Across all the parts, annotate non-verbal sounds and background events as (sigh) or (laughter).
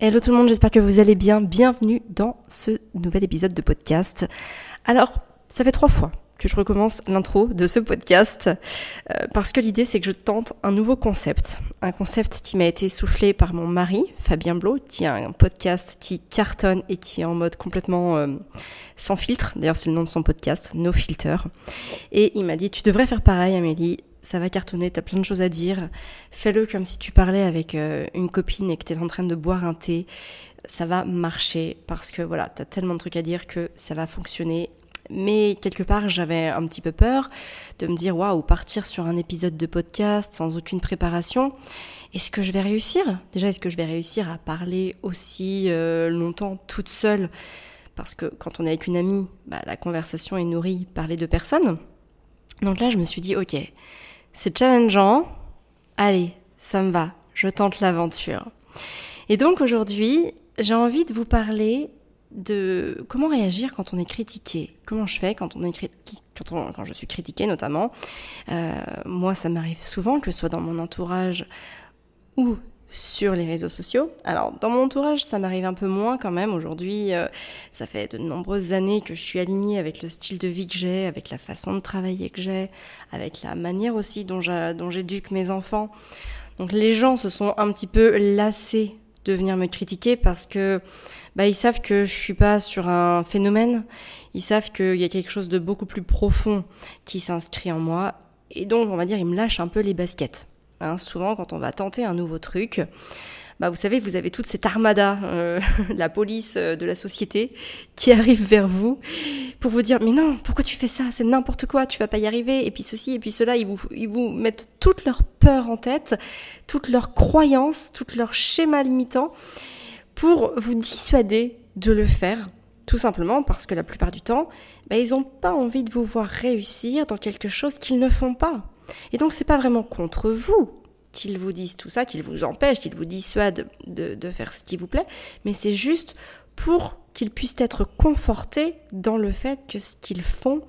Hello tout le monde, j'espère que vous allez bien. Bienvenue dans ce nouvel épisode de podcast. Alors, ça fait trois fois que je recommence l'intro de ce podcast euh, parce que l'idée c'est que je tente un nouveau concept, un concept qui m'a été soufflé par mon mari Fabien Blo, qui a un podcast qui cartonne et qui est en mode complètement euh, sans filtre. D'ailleurs c'est le nom de son podcast, No Filter. Et il m'a dit tu devrais faire pareil Amélie, ça va cartonner, t'as plein de choses à dire. Fais-le comme si tu parlais avec euh, une copine et que t'es en train de boire un thé. Ça va marcher parce que voilà, t'as tellement de trucs à dire que ça va fonctionner. Mais quelque part, j'avais un petit peu peur de me dire waouh, partir sur un épisode de podcast sans aucune préparation. Est-ce que je vais réussir? Déjà, est-ce que je vais réussir à parler aussi euh, longtemps toute seule? Parce que quand on est avec une amie, bah, la conversation est nourrie par les deux personnes. Donc là, je me suis dit ok, c'est challengeant. Allez, ça me va, je tente l'aventure. Et donc aujourd'hui, j'ai envie de vous parler de comment réagir quand on est critiqué. Comment je fais quand on est quand, quand je suis critiquée notamment. Euh, moi, ça m'arrive souvent que ce soit dans mon entourage ou sur les réseaux sociaux. Alors, dans mon entourage, ça m'arrive un peu moins quand même. Aujourd'hui, euh, ça fait de nombreuses années que je suis alignée avec le style de vie que j'ai, avec la façon de travailler que j'ai, avec la manière aussi dont j'éduque mes enfants. Donc, les gens se sont un petit peu lassés de venir me critiquer parce que bah, ils savent que je suis pas sur un phénomène. Ils savent qu'il y a quelque chose de beaucoup plus profond qui s'inscrit en moi. Et donc, on va dire, ils me lâchent un peu les baskets. Hein, souvent, quand on va tenter un nouveau truc, bah, vous savez, vous avez toute cette armada, euh, (laughs) la police euh, de la société, qui arrive vers vous pour vous dire mais non, pourquoi tu fais ça? C'est n'importe quoi, tu vas pas y arriver. Et puis ceci, et puis cela, ils vous, mettent toute leur peur en tête, toutes leurs croyances, toutes leurs schémas limitants pour vous dissuader de le faire. Tout simplement parce que la plupart du temps, bah, ils n'ont pas envie de vous voir réussir dans quelque chose qu'ils ne font pas. Et donc c'est pas vraiment contre vous qu'ils vous disent tout ça, qu'ils vous empêchent, qu'ils vous dissuadent de, faire ce qui vous plaît, mais c'est juste pour qu'ils puissent être confortés dans le fait que ce qu'ils font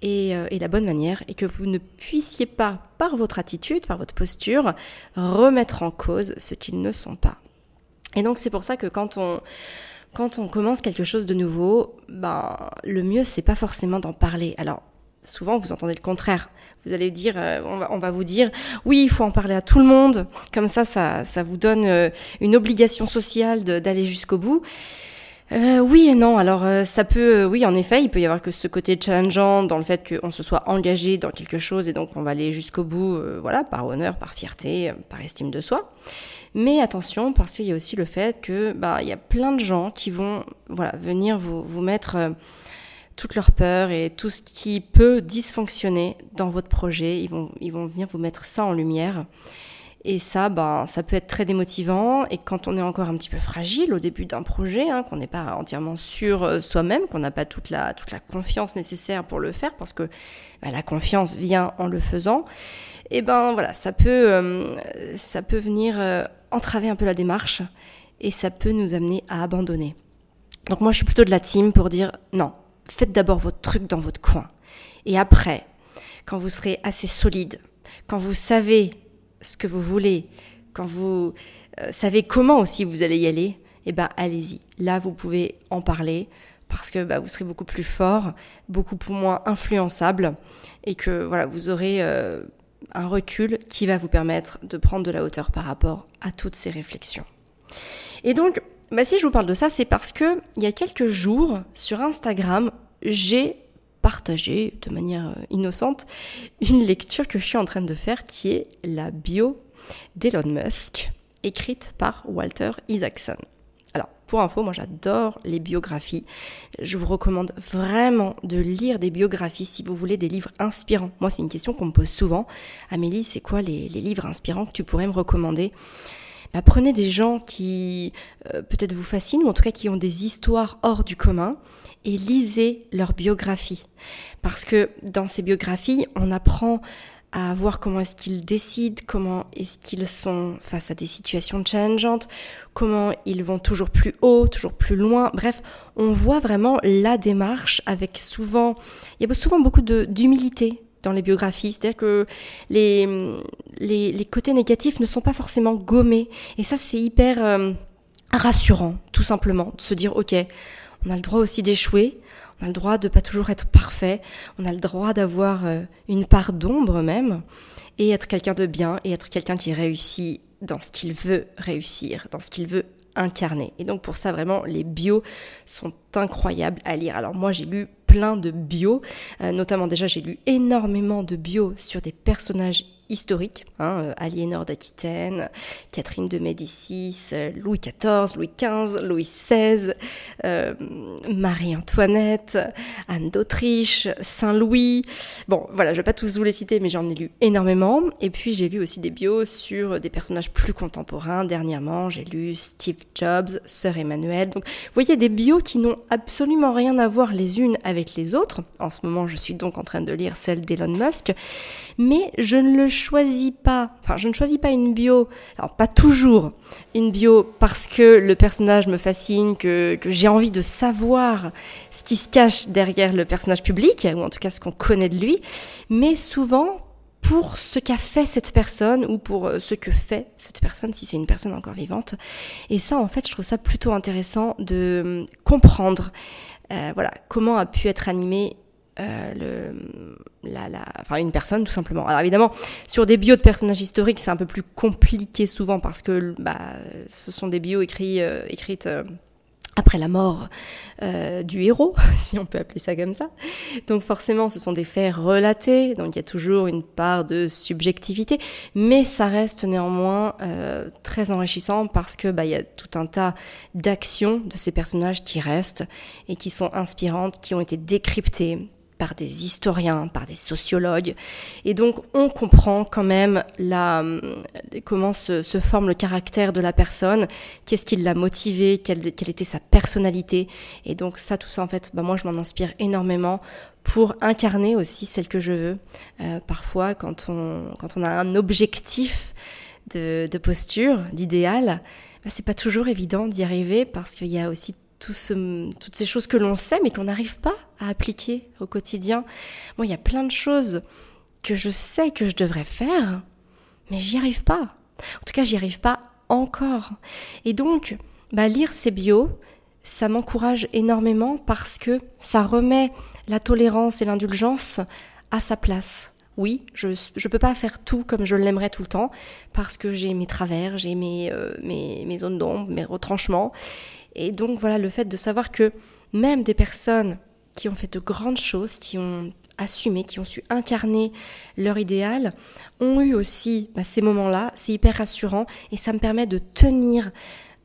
est, euh, est, la bonne manière et que vous ne puissiez pas, par votre attitude, par votre posture, remettre en cause ce qu'ils ne sont pas. Et donc c'est pour ça que quand on quand on commence quelque chose de nouveau, ben le mieux c'est pas forcément d'en parler. Alors souvent vous entendez le contraire. Vous allez dire, euh, on, va, on, va, vous dire, oui, il faut en parler à tout le monde. Comme ça, ça, ça vous donne euh, une obligation sociale d'aller jusqu'au bout. Euh, oui et non. Alors ça peut, oui, en effet, il peut y avoir que ce côté challengeant dans le fait qu'on se soit engagé dans quelque chose et donc on va aller jusqu'au bout, voilà, par honneur, par fierté, par estime de soi. Mais attention, parce qu'il y a aussi le fait que, bah, il y a plein de gens qui vont, voilà, venir vous, vous mettre toutes leurs peurs et tout ce qui peut dysfonctionner dans votre projet. Ils vont, ils vont venir vous mettre ça en lumière. Et ça, ben, ça peut être très démotivant. Et quand on est encore un petit peu fragile au début d'un projet, hein, qu'on n'est pas entièrement sûr euh, soi-même, qu'on n'a pas toute la, toute la confiance nécessaire pour le faire, parce que ben, la confiance vient en le faisant, et eh ben voilà, ça peut, euh, ça peut venir euh, entraver un peu la démarche et ça peut nous amener à abandonner. Donc moi, je suis plutôt de la team pour dire non, faites d'abord votre truc dans votre coin. Et après, quand vous serez assez solide, quand vous savez ce que vous voulez, quand vous euh, savez comment aussi vous allez y aller, eh ben allez-y. Là, vous pouvez en parler parce que bah, vous serez beaucoup plus fort, beaucoup moins influençable et que voilà, vous aurez euh, un recul qui va vous permettre de prendre de la hauteur par rapport à toutes ces réflexions. Et donc, bah si je vous parle de ça, c'est parce que il y a quelques jours sur Instagram, j'ai partagé de manière euh, innocente (laughs) une lecture que je suis en train de faire qui est la bio d'Elon Musk, écrite par Walter Isaacson. Alors, pour info, moi j'adore les biographies. Je vous recommande vraiment de lire des biographies si vous voulez des livres inspirants. Moi, c'est une question qu'on me pose souvent. Amélie, c'est quoi les, les livres inspirants que tu pourrais me recommander? Apprenez des gens qui euh, peut-être vous fascinent, ou en tout cas qui ont des histoires hors du commun, et lisez leurs biographies. Parce que dans ces biographies, on apprend à voir comment est-ce qu'ils décident, comment est-ce qu'ils sont face à des situations challengeantes, comment ils vont toujours plus haut, toujours plus loin. Bref, on voit vraiment la démarche avec souvent, il y a souvent beaucoup d'humilité dans les biographies. C'est-à-dire que les, les, côtés négatifs ne sont pas forcément gommés. Et ça, c'est hyper... Euh, rassurant, tout simplement, de se dire ok, on a le droit aussi d'échouer, on a le droit de pas toujours être parfait, on a le droit d'avoir euh, une part d'ombre même, et être quelqu'un de bien, et être quelqu'un qui réussit dans ce qu'il veut réussir, dans ce qu'il veut incarner. Et donc pour ça vraiment les bios sont incroyables à lire. Alors moi j'ai lu plein de bios, euh, notamment déjà j'ai lu énormément de bios sur des personnages historiques, hein, euh, Aliénor d'Aquitaine, Catherine de Médicis, euh, Louis XIV, Louis XV, Louis XVI, euh, Marie-Antoinette, Anne d'Autriche, Saint-Louis. Bon, voilà, je vais pas tous vous les citer, mais j'en ai lu énormément. Et puis j'ai lu aussi des bios sur des personnages plus contemporains. Dernièrement, j'ai lu Steve Jobs, Sœur Emmanuel. Donc, vous voyez des bios qui n'ont absolument rien à voir les unes avec les autres. En ce moment, je suis donc en train de lire celle d'Elon Musk, mais je ne le choisis pas, enfin je ne choisis pas une bio, alors pas toujours une bio parce que le personnage me fascine, que, j'ai envie de savoir ce qui se cache derrière le personnage public, ou en tout cas ce qu'on connaît de lui, mais souvent pour ce qu'a fait cette personne ou pour euh, ce que fait cette personne si c'est une personne encore vivante. Et ça, en fait, je trouve ça plutôt intéressant de hum, comprendre, euh, voilà, comment a pu être animé euh, le, la, la, enfin une personne tout simplement. Alors évidemment, sur des bios de personnages historiques, c'est un peu plus compliqué souvent parce que bah, ce sont des bios écrits, euh, écrites euh, après la mort euh, du héros, (laughs) si on peut appeler ça comme ça. Donc forcément, ce sont des faits relatés, donc il y a toujours une part de subjectivité, mais ça reste néanmoins euh, très enrichissant parce que bah il y a tout un tas d'actions de ces personnages qui restent et qui sont inspirantes, qui ont été décryptées, par des historiens, par des sociologues. Et donc on comprend quand même la, comment se, forme le caractère de la personne, qu'est-ce qui l'a motivé, quelle, était sa personnalité. Et donc ça, tout ça en fait, bah moi je m'en inspire énormément pour incarner aussi celle que je veux. Euh, parfois quand on, quand on a un objectif de, de posture, d'idéal, bah, c'est pas toujours évident d'y arriver parce qu'il y a aussi toutes ces choses que l'on sait mais qu'on n'arrive pas à appliquer au quotidien. Moi, il y a plein de choses que je sais que je devrais faire, mais j'y arrive pas. En tout cas, j'y arrive pas encore. Et donc, bah, lire ces bios, ça m'encourage énormément parce que ça remet la tolérance et l'indulgence à sa place. Oui, je ne peux pas faire tout comme je l'aimerais tout le temps parce que j'ai mes travers, j'ai mes, euh, mes, mes zones d'ombre, mes retranchements. Et donc voilà, le fait de savoir que même des personnes qui ont fait de grandes choses, qui ont assumé, qui ont su incarner leur idéal, ont eu aussi bah, ces moments-là, c'est hyper rassurant et ça me permet de tenir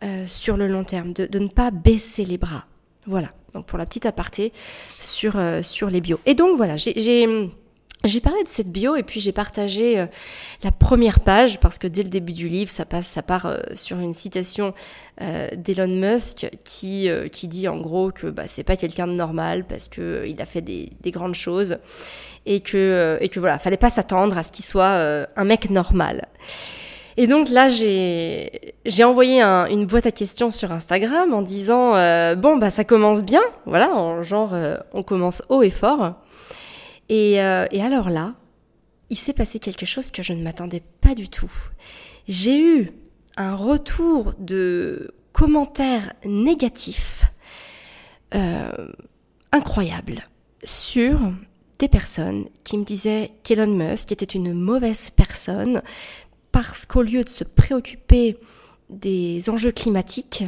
euh, sur le long terme, de, ne pas baisser les bras. Voilà, donc pour la petite aparté sur, euh, sur les bios. Et donc voilà, j'ai j'ai parlé de cette bio et puis j'ai partagé euh, la première page parce que dès le début du livre, ça passe, ça part euh, sur une citation euh, d'Elon Musk qui qui dit en gros que bah, c'est pas quelqu'un de normal parce que il a fait des, des grandes choses et que et que voilà, fallait pas s'attendre à ce qu'il soit un mec normal. Et donc là, j'ai j'ai envoyé un, une boîte à questions sur Instagram en disant bon bah ça commence bien, voilà, en genre on commence haut et fort. Et, euh, et alors là, il s'est passé quelque chose que je ne m'attendais pas du tout. J'ai eu un retour de commentaires négatifs euh, incroyables sur des personnes qui me disaient qu'Elon Musk était une mauvaise personne parce qu'au lieu de se préoccuper des enjeux climatiques,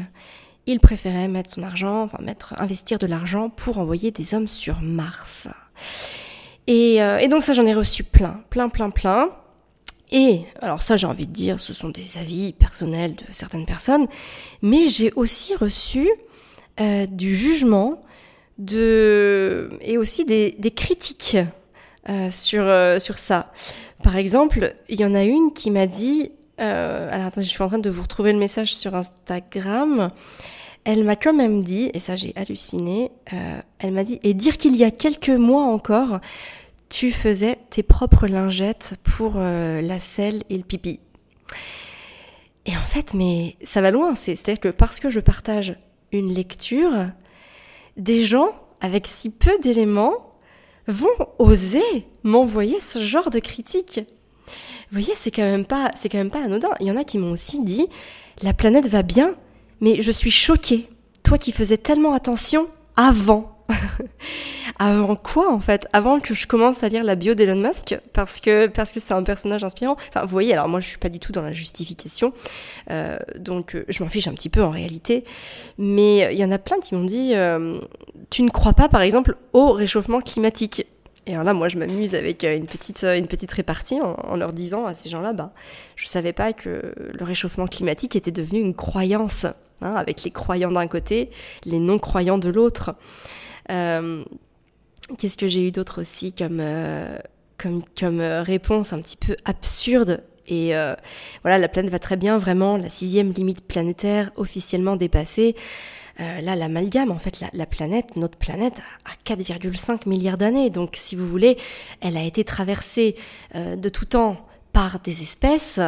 il préférait mettre son argent, enfin mettre, investir de l'argent pour envoyer des hommes sur Mars. Et, euh, et donc ça, j'en ai reçu plein, plein, plein, plein. Et alors ça, j'ai envie de dire, ce sont des avis personnels de certaines personnes, mais j'ai aussi reçu euh, du jugement, de et aussi des, critiques euh, sur sur ça. Par exemple, il y en a une qui m'a dit, alors attendez, je suis en train de vous retrouver le message sur Instagram. Elle m'a quand même dit, et ça j'ai halluciné, elle m'a dit, et dire qu'il y a quelques mois encore, tu faisais tes propres lingettes pour euh, la selle et le pipi. Et en fait, mais ça va loin. C'est-à-dire que parce que je partage une lecture, des gens avec si peu d'éléments vont oser m'envoyer ce genre de critique. Vous voyez, c'est quand même pas, c'est quand même pas anodin. Il y en a qui m'ont aussi dit, la planète va bien, mais je suis choquée. Toi qui faisais tellement attention avant. (laughs) avant quoi en fait? Avant que je commence à lire la bio d'Elon Musk parce que parce que c'est un personnage inspirant. Enfin, vous voyez, alors moi je suis pas du tout dans la justification, euh, donc euh, je m'en fiche un petit peu en réalité. Mais il y en a plein qui m'ont dit, euh, tu ne crois pas par exemple au réchauffement climatique? Et alors là, moi, je m'amuse avec une petite, une petite répartie en, leur disant à ces gens-là, bah, je savais pas que le réchauffement climatique était devenu une croyance, hein, avec les croyants d'un côté, les non-croyants de l'autre. Euh, qu'est-ce que j'ai eu d'autre aussi comme, euh, comme, comme euh, réponse un petit peu absurde et voilà, la planète va très bien, vraiment, la sixième limite planétaire officiellement dépassée. là, l'amalgame, en fait, la, planète, notre planète, a 4,5 milliards d'années. Donc, si vous voulez, elle a été traversée de tout temps par des espèces,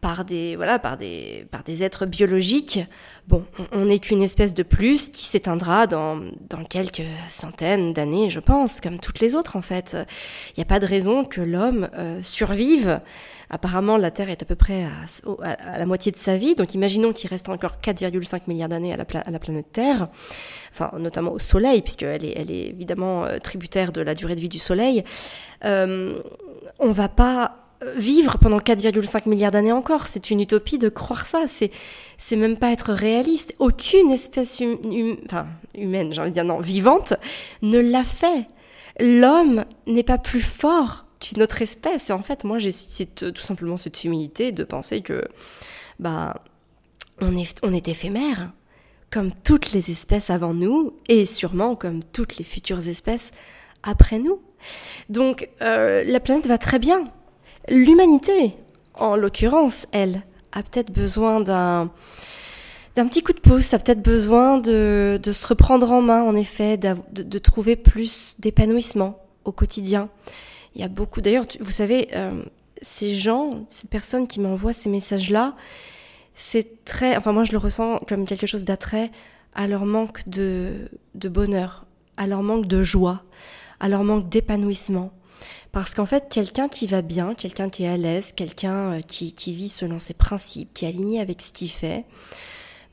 par des voilà par des par des êtres biologiques. Bon, on n'est qu'une espèce de plus qui s'éteindra dans dans quelques centaines d'années, je pense, comme toutes les autres en fait. Il n'y a pas de raison que l'homme euh, survive. Apparemment, la Terre est à peu près à, à, la moitié de sa vie, donc imaginons qu'il reste encore 4,5 milliards d'années à, la planète Terre, enfin notamment au Soleil, puisqu'elle est, elle est évidemment euh, tributaire de la durée de vie du Soleil. Euh, on va pas vivre pendant 4,5 milliards d'années encore. C'est une utopie de croire ça. C'est, c'est même pas être réaliste. Aucune espèce hum, enfin, humaine, j'ai envie de dire non, vivante, ne l'a fait. L'homme n'est pas plus fort qu'une autre espèce. Et en fait, moi, j'ai tout simplement cette humilité de penser que, bah, on est, on est éphémère, comme toutes les espèces avant nous, et sûrement comme toutes les futures espèces après nous. Donc, euh, la planète va très bien. L'humanité, en l'occurrence, elle, a peut-être besoin d'un d'un petit coup de pouce, a peut-être besoin de, de, se reprendre en main, en effet, de, de trouver plus d'épanouissement au quotidien. Il y a beaucoup, d'ailleurs, vous savez, euh, ces gens, ces personnes qui m'envoient ces messages-là, c'est très, enfin moi je le ressens comme quelque chose d'attrait à leur manque de, de bonheur, à leur manque de joie, à leur manque d'épanouissement. Parce qu'en fait, quelqu'un qui va bien, quelqu'un qui est à l'aise, quelqu'un euh, qui, vit selon ses principes, qui est aligné avec ce qu'il fait,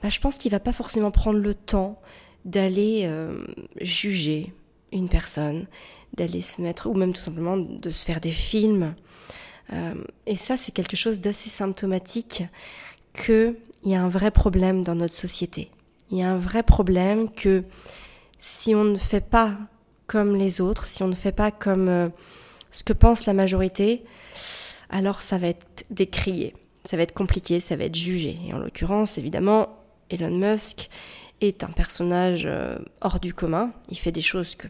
bah, je pense qu'il va pas forcément prendre le temps d'aller euh, juger une personne, d'aller se mettre, ou même tout simplement de se faire des films. Euh, et ça, c'est quelque chose d'assez symptomatique qu'il y a un vrai problème dans notre société. Il y a un vrai problème que si on ne fait pas comme les autres, si on ne fait pas comme ce que pense la majorité, alors ça va être décrié, ça va être compliqué, ça va être jugé. Et en l'occurrence, évidemment, Elon Musk est un personnage euh, hors du commun. Il fait des choses que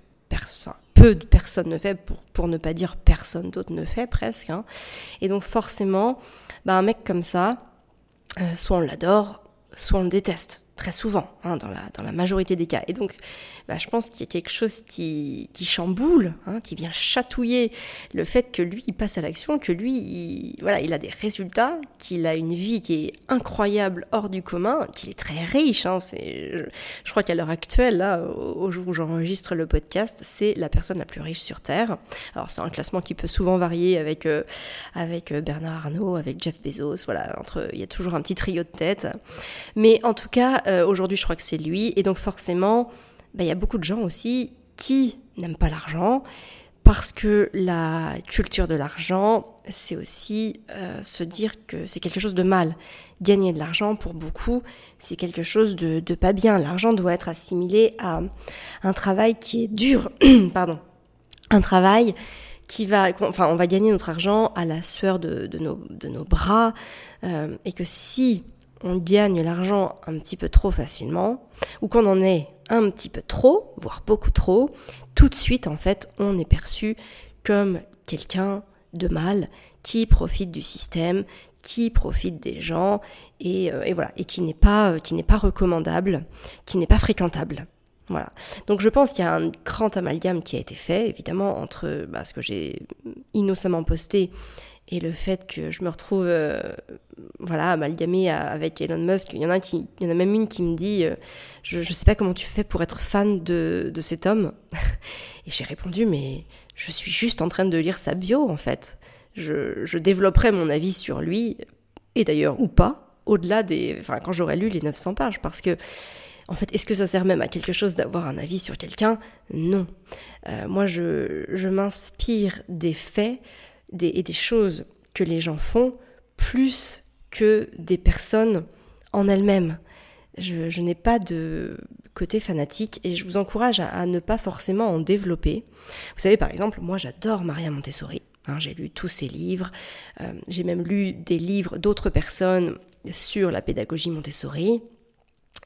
peu de personnes ne font, pour, pour ne pas dire personne d'autre ne fait presque. Hein. Et donc forcément, bah, un mec comme ça, euh, soit on l'adore, soit on le déteste très souvent, hein, dans, la, dans la majorité des cas. Et donc, bah, je pense qu'il y a quelque chose qui, qui chamboule, hein, qui vient chatouiller le fait que lui, il passe à l'action, que lui, il, voilà, il a des résultats, qu'il a une vie qui est incroyable, hors du commun, qu'il est très riche. Hein, c'est, je, crois qu'à l'heure actuelle, là, au, jour où j'enregistre le podcast, c'est la personne la plus riche sur Terre. Alors, c'est un classement qui peut souvent varier avec, euh, avec euh, Bernard Arnault, avec Jeff Bezos, voilà, entre, il y a toujours un petit trio de tête. Mais en tout cas, euh, aujourd'hui, je crois que c'est lui. Et donc, forcément, bah, il y a beaucoup de gens aussi qui n'aiment pas l'argent parce que la culture de l'argent, c'est aussi euh, se dire que c'est quelque chose de mal. Gagner de l'argent, pour beaucoup, c'est quelque chose de, pas bien. L'argent doit être assimilé à un travail qui est dur, (clears throat) pardon, un travail qui va, enfin, on va gagner notre argent à la sueur de, de, nos, de nos, bras, euh, et que si on gagne l'argent un petit peu trop facilement, ou qu'on en est un petit peu trop, voire beaucoup trop, tout de suite, en fait, on est perçu comme quelqu'un de mal qui profite du système, qui profite des gens et, euh, voilà et qui n'est pas euh, qui n'est pas recommandable, qui n'est pas fréquentable. Voilà. Donc je pense qu'il y a un grand amalgame qui a été fait, évidemment, entre bah, ce que j'ai innocemment posté et le fait que je me retrouve euh, voilà amalgamée avec Elon Musk il y en a qui il y en a même une qui me dit euh, je je sais pas comment tu fais pour être fan de de cet homme. (laughs) Et j'ai répondu mais je suis juste en train de lire sa bio en fait. Je je développerai mon avis sur lui et d'ailleurs ou pas au-delà des, enfin, quand j'aurai lu les 900 pages, parce que, en fait, est-ce que ça sert même à quelque chose d'avoir un avis sur quelqu'un? Non. Euh, moi, je, je m'inspire des faits des, et des choses que les gens font plus que des personnes en elles-mêmes. Je, n'ai pas de côté fanatique et je vous encourage à, ne pas forcément en développer. Vous savez, par exemple, moi j'adore Maria Montessori. Hein, j'ai lu tous ses livres. Euh, j'ai même lu des livres d'autres personnes sur la pédagogie Montessori.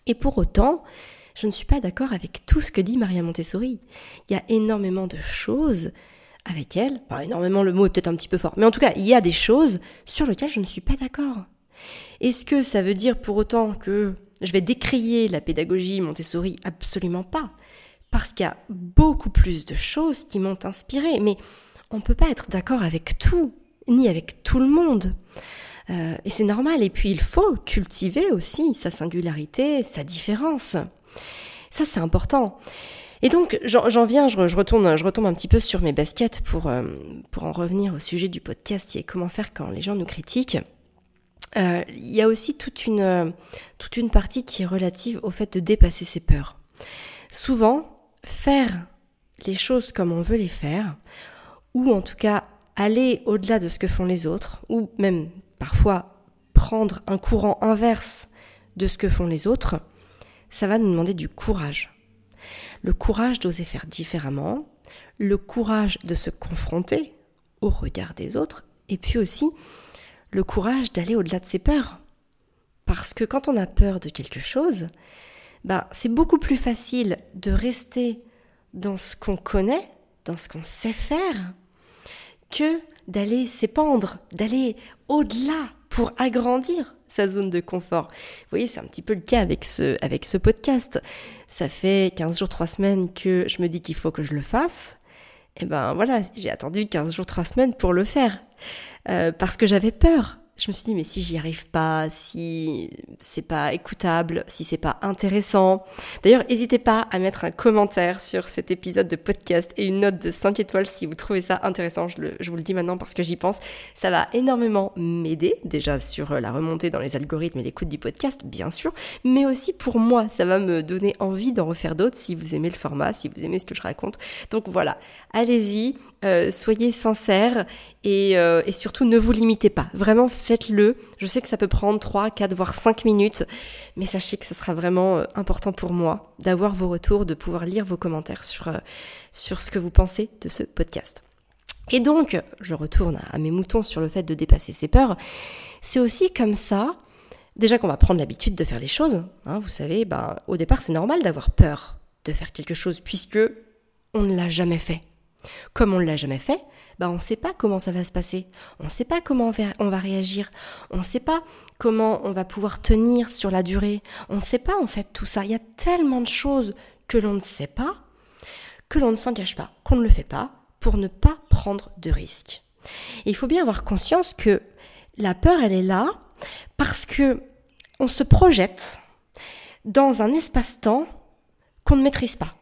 Et pour autant, je ne suis pas d'accord avec tout ce que dit Maria Montessori. Il y a énormément de choses avec elle. Pas énormément, le mot est peut-être un petit peu fort. Mais en tout cas, il y a des choses sur lesquelles je ne suis pas d'accord. Est-ce que ça veut dire pour autant que je vais décrier la pédagogie Montessori? Absolument pas. Parce qu'il y a beaucoup plus de choses qui m'ont inspiré. Mais on ne peut pas être d'accord avec tout, ni avec tout le monde. Euh, et c'est normal. Et puis il faut cultiver aussi sa singularité, sa différence. Ça, c'est important. Et donc, j'en viens, je, retourne, je retombe un petit peu sur mes baskets pour, euh, pour en revenir au sujet du podcast est comment faire quand les gens nous critiquent. Euh, il y a aussi toute une, euh, toute une partie qui est relative au fait de dépasser ses peurs. Souvent, faire les choses comme on veut les faire, ou en tout cas aller au-delà de ce que font les autres, ou même parfois prendre un courant inverse de ce que font les autres, ça va nous demander du courage. Le courage d'oser faire différemment, le courage de se confronter au regard des autres, et puis aussi le courage d'aller au-delà de ses peurs. Parce que quand on a peur de quelque chose, bah, c'est beaucoup plus facile de rester dans ce qu'on connaît, dans ce qu'on sait faire, que d'aller s'épandre, d'aller au-delà pour agrandir sa zone de confort. Vous voyez, c'est un petit peu le cas avec ce, avec ce podcast. Ça fait 15 jours, 3 semaines que je me dis qu'il faut que je le fasse. Et ben voilà, j'ai attendu 15 jours, 3 semaines pour le faire. Euh, parce que j'avais peur je me suis dit mais si j'y arrive pas, si c'est pas écoutable, si c'est pas intéressant. D'ailleurs, n'hésitez pas à mettre un commentaire sur cet épisode de podcast et une note de 5 étoiles si vous trouvez ça intéressant. Je, vous le dis maintenant parce que j'y pense. Ça va énormément m'aider déjà sur la remontée dans les algorithmes et l'écoute du podcast, bien sûr, mais aussi pour moi, ça va me donner envie d'en refaire d'autres si vous aimez le format, si vous aimez ce que je raconte. Donc voilà, allez-y, euh, soyez sincères et, euh, et surtout ne vous limitez pas. Vraiment faites-le. Je sais que ça peut prendre 3, 4, voire 5 minutes, mais sachez que ce sera vraiment euh, important pour moi d'avoir vos retours, de pouvoir lire vos commentaires sur, euh, sur ce que vous pensez de ce podcast. Et donc, je retourne à mes moutons sur le fait de dépasser ses peurs. C'est aussi comme ça, déjà qu'on va prendre l'habitude de faire les choses. Hein, vous savez, ben, au départ, c'est normal d'avoir peur de faire quelque chose puisque on ne l'a jamais fait. Comme on ne l'a jamais fait, bah on ne sait pas comment ça va se passer, on ne sait pas comment on va réagir, on ne sait pas comment on va pouvoir tenir sur la durée, on ne sait pas en fait tout ça. Il y a tellement de choses que l'on ne sait pas, que l'on ne s'engage pas, qu'on ne le fait pas, pour ne pas prendre de risques. il faut bien avoir conscience que la peur, elle est là parce que on se projette dans un espace-temps qu'on ne maîtrise pas.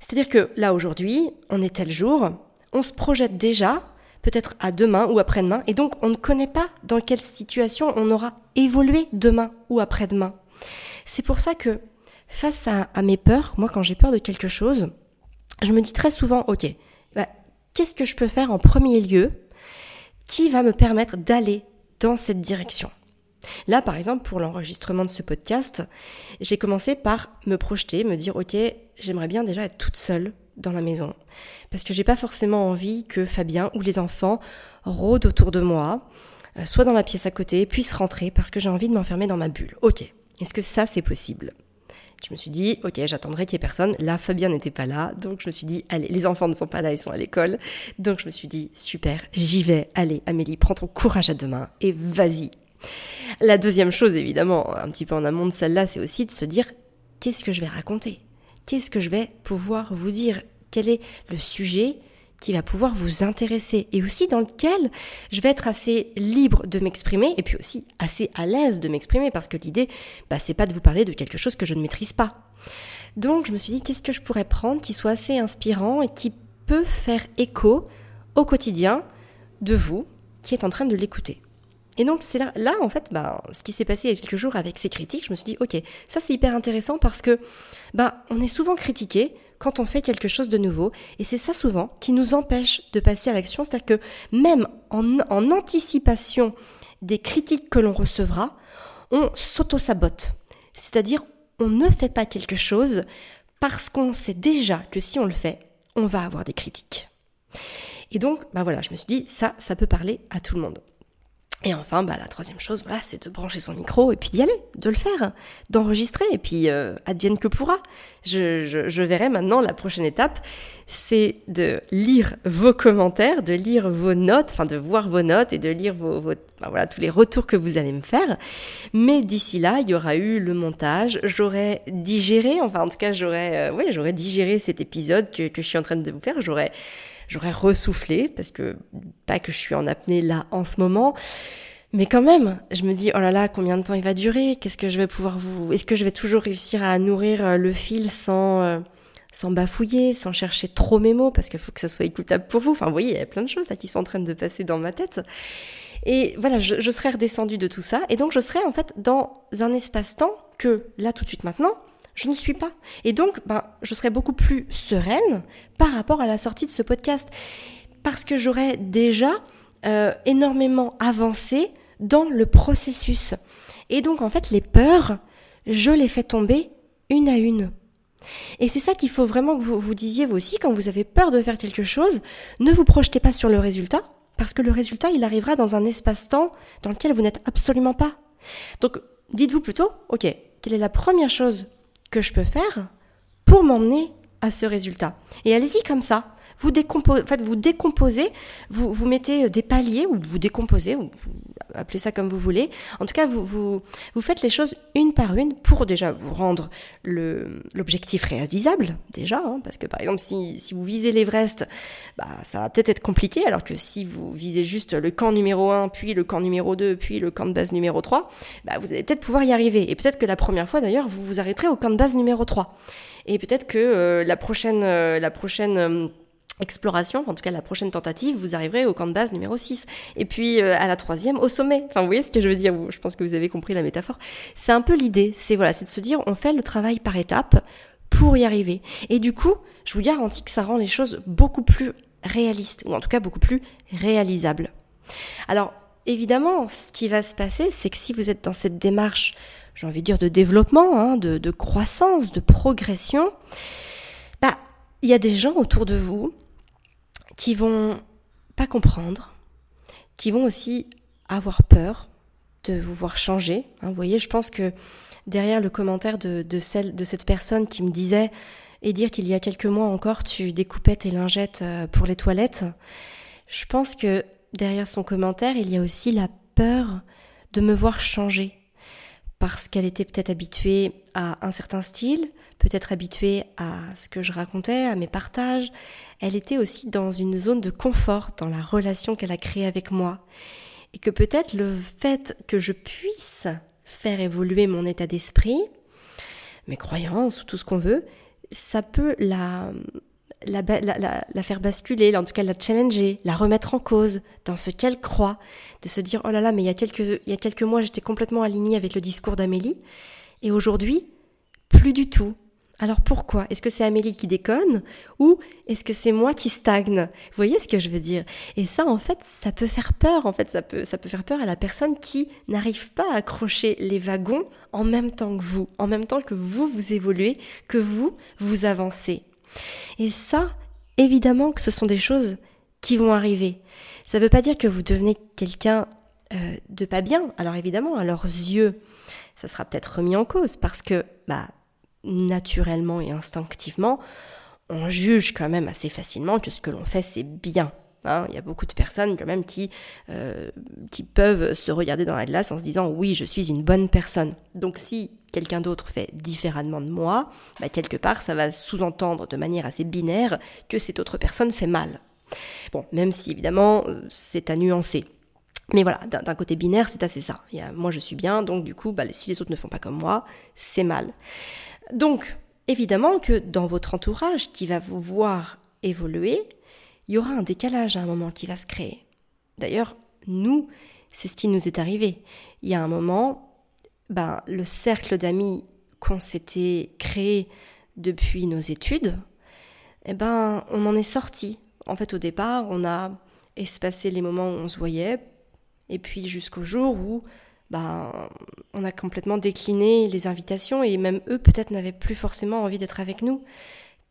C'est-à-dire que là aujourd'hui, on est tel jour, on se projette déjà, peut-être à demain ou après-demain, et donc on ne connaît pas dans quelle situation on aura évolué demain ou après-demain. C'est pour ça que face à, mes peurs, moi quand j'ai peur de quelque chose, je me dis très souvent, ok, bah, qu'est-ce que je peux faire en premier lieu qui va me permettre d'aller dans cette direction? Là, par exemple, pour l'enregistrement de ce podcast, j'ai commencé par me projeter, me dire, ok, j'aimerais bien déjà être toute seule dans la maison. Parce que j'ai pas forcément envie que Fabien ou les enfants rôdent autour de moi, euh, soit dans la pièce à côté, puissent rentrer parce que j'ai envie de m'enfermer dans ma bulle. Ok. Est-ce que ça, c'est possible? Je me suis dit, ok, j'attendrai qu'il y ait personne. Là, Fabien n'était pas là, donc je me suis dit, allez, les enfants ne sont pas là, ils sont à l'école. Donc je me suis dit, super, j'y vais. Allez, Amélie, prends ton courage à deux mains et vas-y, la deuxième chose, évidemment, un petit peu en amont de celle-là, c'est aussi de se dire qu'est-ce que je vais raconter? Qu'est-ce que je vais pouvoir vous dire? Quel est le sujet qui va pouvoir vous intéresser? Et aussi dans lequel je vais être assez libre de m'exprimer et puis aussi assez à l'aise de m'exprimer parce que l'idée, bah, c'est pas de vous parler de quelque chose que je ne maîtrise pas. Donc je me suis dit qu'est-ce que je pourrais prendre qui soit assez inspirant et qui peut faire écho au quotidien de vous qui êtes en train de l'écouter? Et donc c'est là, là en fait, bah, ce qui s'est passé il y a quelques jours avec ces critiques, je me suis dit, ok, ça c'est hyper intéressant parce que bah, on est souvent critiqué quand on fait quelque chose de nouveau, et c'est ça souvent qui nous empêche de passer à l'action, c'est-à-dire que même en, en anticipation des critiques que l'on recevra, on s'auto-sabote. C'est-à-dire, on ne fait pas quelque chose parce qu'on sait déjà que si on le fait, on va avoir des critiques. Et donc, bah voilà, je me suis dit, ça, ça peut parler à tout le monde. Et enfin, bah, la troisième chose, voilà, c'est de brancher son micro et puis d'y aller, de le faire, d'enregistrer et puis euh, advienne que pourra. Je, je, je, verrai maintenant la prochaine étape, c'est de lire vos commentaires, de lire vos notes, enfin de voir vos notes et de lire vos, vos voilà tous les retours que vous allez me faire. Mais d'ici là, il y aura eu le montage, j'aurai digéré, enfin en tout cas j'aurais, euh, ouais, j'aurais digéré cet épisode que, que je suis en train de vous faire, j'aurais j'aurais ressoufflé parce que pas que je suis en apnée là en ce moment. Mais quand même, je me dis, oh là là, combien de temps il va durer? Qu'est-ce que je vais pouvoir vous... Est-ce que je vais toujours réussir à nourrir euh, le fil sans, euh, sans bafouiller, sans chercher trop mes mots? Parce qu'il faut que ça soit écoutable pour vous. Enfin, vous voyez, il y a plein de choses là qui sont en train de passer dans ma tête. Et voilà, je, je serai redescendue de tout ça. Et donc, je serai en fait dans un espace-temps que, là, tout de suite maintenant, je ne suis pas. Et donc, ben, je serai beaucoup plus sereine par rapport à la sortie de ce podcast. Parce que j'aurais déjà euh, énormément avancé dans le processus. Et donc, en fait, les peurs, je les fais tomber une à une. Et c'est ça qu'il faut vraiment que vous vous disiez vous aussi quand vous avez peur de faire quelque chose. Ne vous projetez pas sur le résultat, parce que le résultat, il arrivera dans un espace-temps dans lequel vous n'êtes absolument pas. Donc, dites-vous plutôt, ok, quelle est la première chose que je peux faire pour m'emmener à ce résultat. Et allez-y comme ça. Vous décomposez, en fait, vous décomposez, vous, vous mettez des paliers ou vous décomposez, ou appelez ça comme vous voulez. En tout cas, vous, vous, vous faites les choses une par une pour déjà vous rendre l'objectif réalisable, déjà, hein, parce que par exemple, si, si vous visez l'Everest, bah, ça va peut-être être compliqué, alors que si vous visez juste le camp numéro 1, puis le camp numéro 2, puis le camp de base numéro 3, bah, vous allez peut-être pouvoir y arriver. Et peut-être que la première fois, d'ailleurs, vous vous arrêterez au camp de base numéro 3. Et peut-être que euh, la prochaine, euh, la prochaine euh, exploration, en tout cas la prochaine tentative, vous arriverez au camp de base numéro 6. Et puis euh, à la troisième, au sommet. Enfin, vous voyez ce que je veux dire Je pense que vous avez compris la métaphore. C'est un peu l'idée. C'est voilà, c'est de se dire, on fait le travail par étapes pour y arriver. Et du coup, je vous garantis que ça rend les choses beaucoup plus réalistes, ou en tout cas beaucoup plus réalisables. Alors, évidemment, ce qui va se passer, c'est que si vous êtes dans cette démarche, j'ai envie de dire, de développement, hein, de, croissance, de progression, bah, il y a des gens autour de vous qui vont pas comprendre, qui vont aussi avoir peur de vous voir changer. Hein, vous voyez, je pense que derrière le commentaire de, celle, de cette personne qui me disait et dire qu'il y a quelques mois encore tu découpais tes lingettes euh, pour les toilettes, je pense que derrière son commentaire il y a aussi la peur de me voir changer parce qu'elle était peut-être habituée à un certain style, peut-être habituée à ce que je racontais, à mes partages. Elle était aussi dans une zone de confort dans la relation qu'elle a créée avec moi. Et que peut-être le fait que je puisse faire évoluer mon état d'esprit, mes croyances ou tout ce qu'on veut, ça peut la, la, faire basculer, en tout cas la challenger, la remettre en cause dans ce qu'elle croit, de se dire oh là là, mais il y a quelques, il y a quelques mois j'étais complètement alignée avec le discours d'Amélie, et aujourd'hui, plus du tout. Alors pourquoi? Est-ce que c'est Amélie qui déconne ou est-ce que c'est moi qui stagne? Vous voyez ce que je veux dire? Et ça en fait, ça peut faire peur en fait, ça peut ça peut faire peur à la personne qui n'arrive pas à accrocher les wagons en même temps que vous, en même temps que vous vous évoluez, que vous vous avancez. Et ça, évidemment que ce sont des choses qui vont arriver. Ça ne veut pas dire que vous devenez quelqu'un euh, de pas bien. Alors évidemment, à leurs yeux, ça sera peut-être remis en cause parce que, bah, naturellement et instinctivement, on juge quand même assez facilement que ce que l'on fait, c'est bien. Hein. il y a beaucoup de personnes quand même qui, euh, qui peuvent se regarder dans la glace en se disant oui, je suis une bonne personne. Donc si quelqu'un d'autre fait différemment de moi, bah, quelque part ça va sous-entendre de manière assez binaire que cette autre personne fait mal. Bon, même si évidemment c'est à nuancer. Mais voilà, d'un côté binaire, c'est assez ça. Moi je suis bien, donc du coup, bah, si les autres ne font pas comme moi, c'est mal. Donc, évidemment que dans votre entourage qui va vous voir évoluer, il y aura un décalage à un moment qui va se créer. D'ailleurs, nous, c'est ce qui nous est arrivé. Il y a un moment, ben, le cercle d'amis qu'on s'était créé depuis nos études, eh ben, on en est sorti. En fait, au départ, on a espacé les moments où on se voyait, et puis jusqu'au jour où ben, on a complètement décliné les invitations, et même eux, peut-être, n'avaient plus forcément envie d'être avec nous,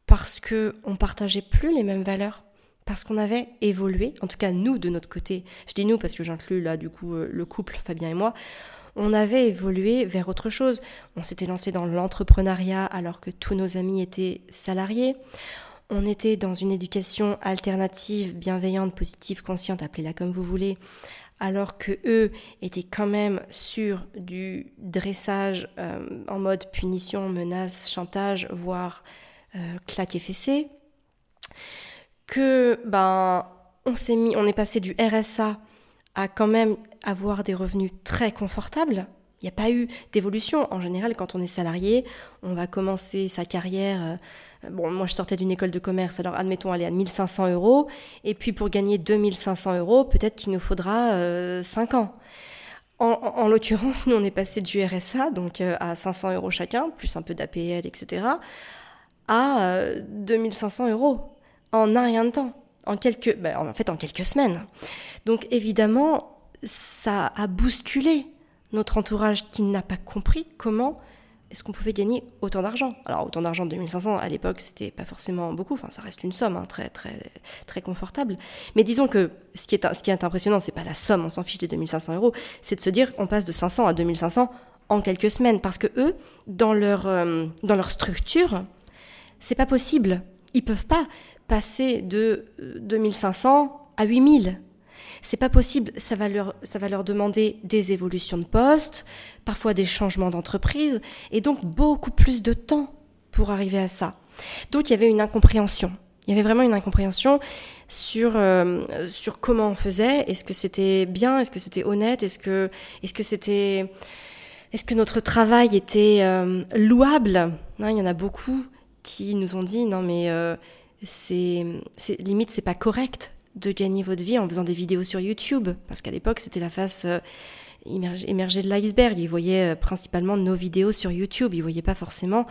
parce que on partageait plus les mêmes valeurs parce qu'on avait évolué, en tout cas nous de notre côté, je dis nous parce que j'inclus là du coup euh, le couple Fabien et moi, on avait évolué vers autre chose. On s'était lancé dans l'entrepreneuriat alors que tous nos amis étaient salariés. On était dans une éducation alternative, bienveillante, positive, consciente, appelez-la comme vous voulez, alors que eux étaient quand même sur du dressage euh, en mode punition, menace, chantage, voire euh, claque et que ben on s'est mis, on est passé du RSA à quand même avoir des revenus très confortables. Il n'y a pas eu d'évolution. En général, quand on est salarié, on va commencer sa carrière. Euh, bon, moi, je sortais d'une école de commerce, alors admettons aller à 1500 euros. Et puis, pour gagner 2500 euros, peut-être qu'il nous faudra 5 euh, ans. En, l'occurrence, nous, on est passé du RSA, donc euh, à 500 euros chacun, plus un peu d'APL, etc., à 2500 euros en un rien de temps, en quelques, ben, en fait en quelques semaines. Donc évidemment, ça a bousculé notre entourage qui n'a pas compris comment est-ce qu'on pouvait gagner autant d'argent? Alors autant d'argent, 2500 à l'époque, c'était pas forcément beaucoup. Enfin, ça reste une somme hein, très très très confortable. Mais disons que ce qui est ce qui est impressionnant, c'est pas la somme, on s'en fiche des 2500 euros, c'est de se dire on passe de 500 à 2500 en quelques semaines parce que eux, dans leur euh, dans leur structure, c'est pas possible. Ils peuvent pas passer de 2500 euh, à 8000. C'est pas possible, ça va leur, ça va leur demander des évolutions de poste, parfois des changements d'entreprise, et donc beaucoup plus de temps pour arriver à ça. Donc il y avait une incompréhension. Il y avait vraiment une incompréhension sur euh, sur comment on faisait. Est-ce que c'était bien? Est-ce que c'était honnête? Est-ce que est-ce que c'était est-ce que notre travail était euh, louable? Il y en a beaucoup qui nous ont dit non mais c'est, limite c'est pas correct de gagner votre vie en faisant des vidéos sur YouTube parce qu'à l'époque c'était la face euh, émergée de l'iceberg ils voyaient euh, principalement nos vidéos sur YouTube ils voyaient pas forcément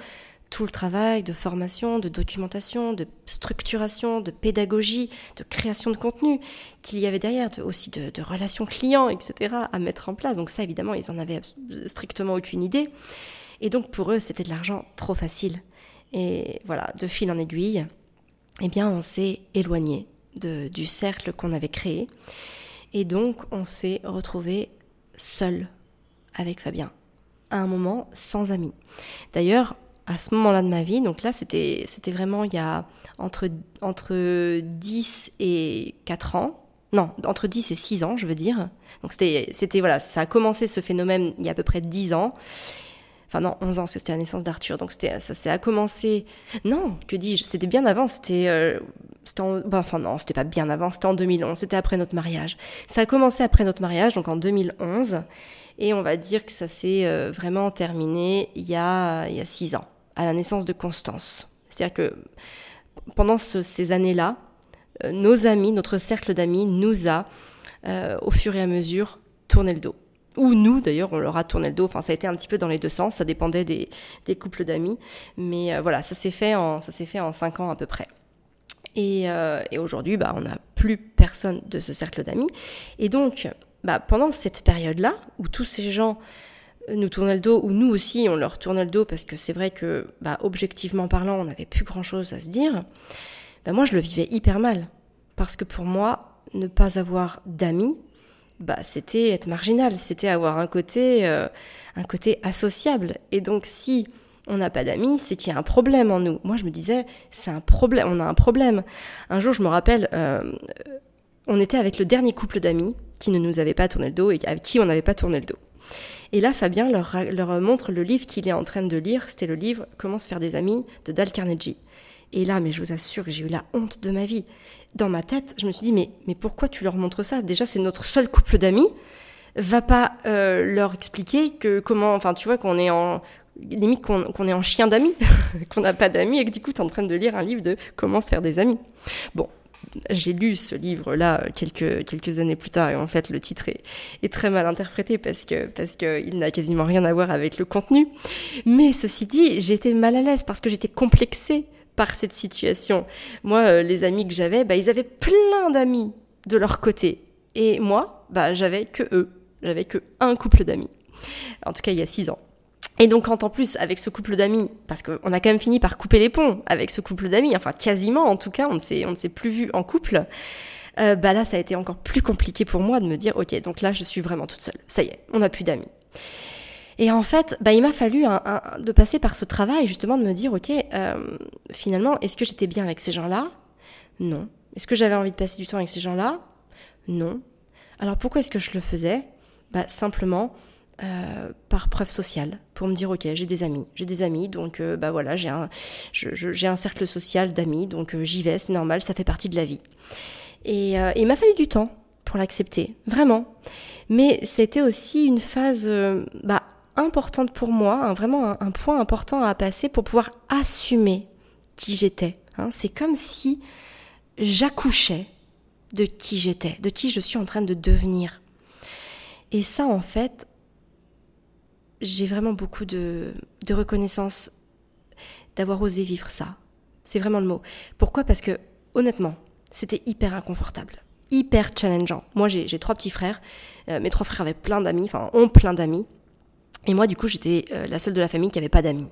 tout le travail de formation, de documentation, de structuration, de pédagogie, de création de contenu qu'il y avait derrière, aussi de, relations clients, etc. à mettre en place. Donc ça, évidemment, ils en avaient strictement aucune idée. Et donc pour eux, c'était de l'argent trop facile. Et voilà, de fil en aiguille, eh bien, on s'est éloigné du cercle qu'on avait créé. Et donc, on s'est retrouvé seul avec Fabien, à un moment sans amis. D'ailleurs, à ce moment-là de ma vie, donc là, c'était, vraiment il y a entre, entre 10 et 4 ans. Non, entre 10 et 6 ans, je veux dire. Donc c'était, voilà, ça a commencé ce phénomène il y a à peu près 10 ans enfin non, 11 ans, parce que c'était la naissance d'Arthur, donc c'était, ça, s'est a commencé, non, que dis-je, c'était bien avant, c'était, euh, c'était en, bah, enfin non, c'était pas bien avant, c'était en 2011, c'était après notre mariage. Ça a commencé après notre mariage, donc en 2011, et on va dire que ça s'est euh, vraiment terminé il y a, il y a 6 ans, à la naissance de Constance. C'est-à-dire que pendant ces années-là, euh, nos amis, notre cercle d'amis nous a, au fur et à mesure, tourné le dos ou nous d'ailleurs on leur a tourné le dos. Enfin ça a été un petit peu dans les deux sens. Ça dépendait des, couples d'amis. Mais euh, voilà ça s'est fait en ça s'est fait en cinq ans à peu près. Et, euh, et aujourd'hui bah on n'a plus personne de ce cercle d'amis. Et donc bah pendant cette période là où tous ces gens nous tournaient le dos ou nous aussi on leur tournait le dos parce que c'est vrai que bah objectivement parlant on n'avait plus grand chose à se dire bah moi je le vivais hyper mal. Parce que pour moi ne pas avoir d'amis bah, c'était être marginal, c'était avoir un côté, euh, un côté associable. Et donc, si on n'a pas d'amis, c'est qu'il y a un problème en nous. Moi, je me disais, c'est un problème, on a un problème. Un jour, je me rappelle, euh, on était avec le dernier couple d'amis qui ne nous avait pas tourné le dos et avec qui on n'avait pas tourné le dos. Et là, Fabien leur, leur montre le livre qu'il est en train de lire. C'était le livre Comment se faire des amis de Dal Carnegie. Et là, mais je vous assure, j'ai eu la honte de ma vie. Dans ma tête, je me suis dit, mais, mais pourquoi tu leur montres ça? Déjà, c'est notre seul couple d'amis. Va pas euh, leur expliquer que comment, enfin, tu vois, qu'on est en limite qu'on est en chien d'amis, (laughs) qu'on n'a pas d'amis et que du coup, tu es en train de lire un livre de comment se faire des amis. Bon, j'ai lu ce livre-là quelques, quelques années plus tard et en fait le titre est, est très mal interprété parce que parce qu'il n'a quasiment rien à voir avec le contenu. Mais ceci dit, j'étais mal à l'aise parce que j'étais complexée par cette situation. Moi, euh, les amis que j'avais, bah, ils avaient plein d'amis de leur côté. Et moi, bah, j'avais que eux. J'avais que un couple d'amis. En tout cas, il y a six ans. Et donc quand en plus avec ce couple d'amis, parce qu'on a quand même fini par couper les ponts avec ce couple d'amis, enfin quasiment en tout cas, on ne s'est, on ne s'est plus vu en couple, euh, bah là ça a été encore plus compliqué pour moi de me dire ok donc là je suis vraiment toute seule, ça y est, on n'a plus d'amis. Et en fait, bah, il m'a fallu de passer par ce travail justement de me dire ok euh, finalement est-ce que j'étais bien avec ces gens-là? Non. Est-ce que j'avais envie de passer du temps avec ces gens-là? Non. Alors pourquoi est-ce que je le faisais? Bah simplement euh, par preuve sociale pour me dire ok j'ai des amis j'ai des amis donc euh, bah voilà j'ai un j'ai un cercle social d'amis donc j'y vais c'est normal ça fait partie de la vie. Et, il m'a fallu du temps pour l'accepter vraiment. Mais c'était aussi une phase bah, importante pour moi vraiment un, point important à passer pour pouvoir assumer qui j'étais hein. c'est comme si j'accouchais de qui j'étais de qui je suis en train de devenir et ça en fait j'ai vraiment beaucoup de, de reconnaissance d'avoir osé vivre ça. C'est vraiment le mot. Pourquoi? Parce que, honnêtement, c'était hyper inconfortable, hyper challengeant. Moi, j'ai trois petits frères. Euh, mes trois frères avaient plein d'amis, enfin, ont plein d'amis. Et moi, du coup, j'étais euh, la seule de la famille qui n'avait pas d'amis.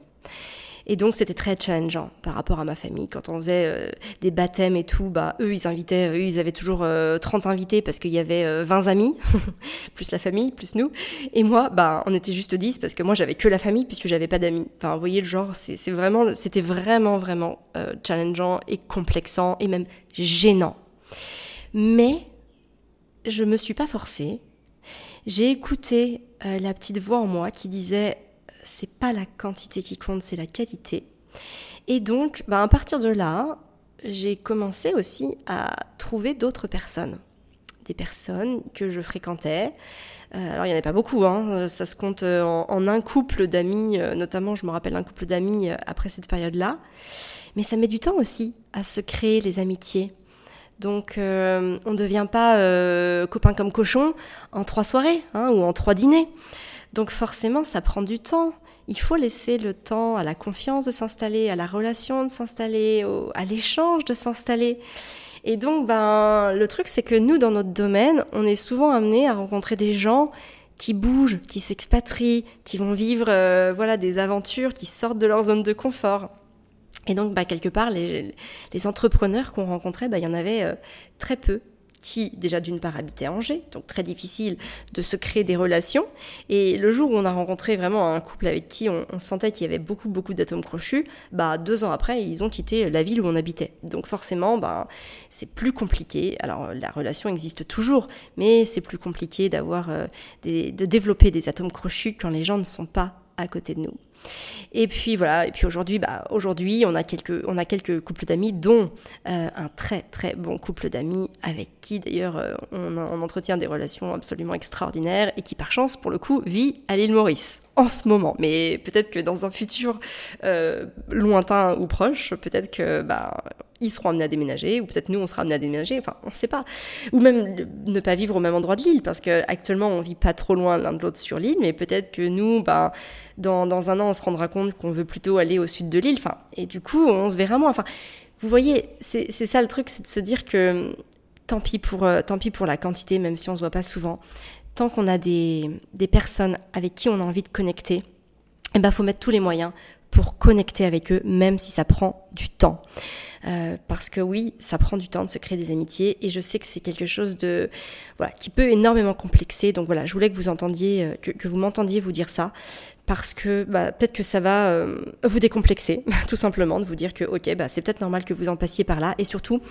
Et donc c'était très challengeant par rapport à ma famille. Quand on faisait euh, des baptêmes et tout, bah eux ils invitaient, eux ils avaient toujours 30 euh, invités parce qu'il y avait 20 euh, amis, (laughs) plus la famille, plus nous. Et moi, bah on était juste 10 parce que moi j'avais que la famille puisque j'avais pas d'amis. Enfin vous voyez le genre, c'est vraiment, c'était vraiment vraiment challengeant et complexant et même gênant. Mais je me suis pas forcée. J'ai écouté la petite voix en moi qui disait c'est pas la quantité qui compte, c'est la qualité. Et donc, bah, à partir de là, j'ai commencé aussi à trouver d'autres personnes. Des personnes que je fréquentais. Euh, alors, il n'y en avait pas beaucoup, hein. ça se compte euh, en, un couple d'amis, euh, notamment, je me rappelle un couple d'amis après cette période-là. Mais ça met du temps aussi à se créer les amitiés. Donc, on ne devient pas copain comme cochon en trois soirées hein, ou en trois dîners. Donc forcément, ça prend du temps. Il faut laisser le temps à la confiance de s'installer, à la relation de s'installer, à l'échange de s'installer. Et donc, ben, le truc, c'est que nous, dans notre domaine, on est souvent amené à rencontrer des gens qui bougent, qui s'expatrient, qui vont vivre, euh, voilà, des aventures, qui sortent de leur zone de confort. Et donc, bah, quelque part, les, les entrepreneurs qu'on rencontrait, bah, il y en avait euh, très peu qui déjà d'une part habitait à Angers, donc très difficile de se créer des relations. Et le jour où on a rencontré vraiment un couple avec qui on, sentait qu'il y avait beaucoup beaucoup d'atomes crochus, bah deux ans après ils ont quitté la ville où on habitait. Donc forcément, bah c'est plus compliqué. Alors la relation existe toujours, mais c'est plus compliqué d'avoir euh, de développer des atomes crochus quand les gens ne sont pas à côté de nous. Et puis voilà, et puis aujourd'hui, bah, aujourd'hui, on a quelques, couples d'amis, dont euh, un très très bon couple d'amis avec qui d'ailleurs euh, on, on, entretient des relations absolument extraordinaires et qui par chance, pour le coup, vit à l'île Maurice en ce moment. Mais peut-être que dans un futur euh, lointain ou proche, peut-être que bah ils seront amenés à déménager, ou peut-être nous on sera amenés à déménager, enfin on ne sait pas. Ou même ne pas vivre au même endroit de l'île, parce que actuellement on vit pas trop loin l'un de l'autre sur l'île, mais peut-être que nous, bah, dans, dans un an on se rendra compte qu'on veut plutôt aller au sud de l'île, enfin, et du coup on se verra moins. Enfin, vous voyez, c'est ça le truc, c'est de se dire que tant pis pour, euh, tant pis pour la quantité, même si on se voit pas souvent, tant qu'on a des, des personnes avec qui on a envie de connecter, eh ben faut mettre tous les moyens pour connecter avec eux, même si ça prend du temps. Euh, parce que oui, ça prend du temps de se créer des amitiés et je sais que c'est quelque chose de voilà qui peut énormément complexer. Donc voilà, je voulais que vous entendiez, euh, que, vous m'entendiez vous dire ça parce que bah, peut-être que ça va euh, vous décomplexer, (laughs) tout simplement, de vous dire que ok, bah, c'est peut-être normal que vous en passiez par là, et surtout,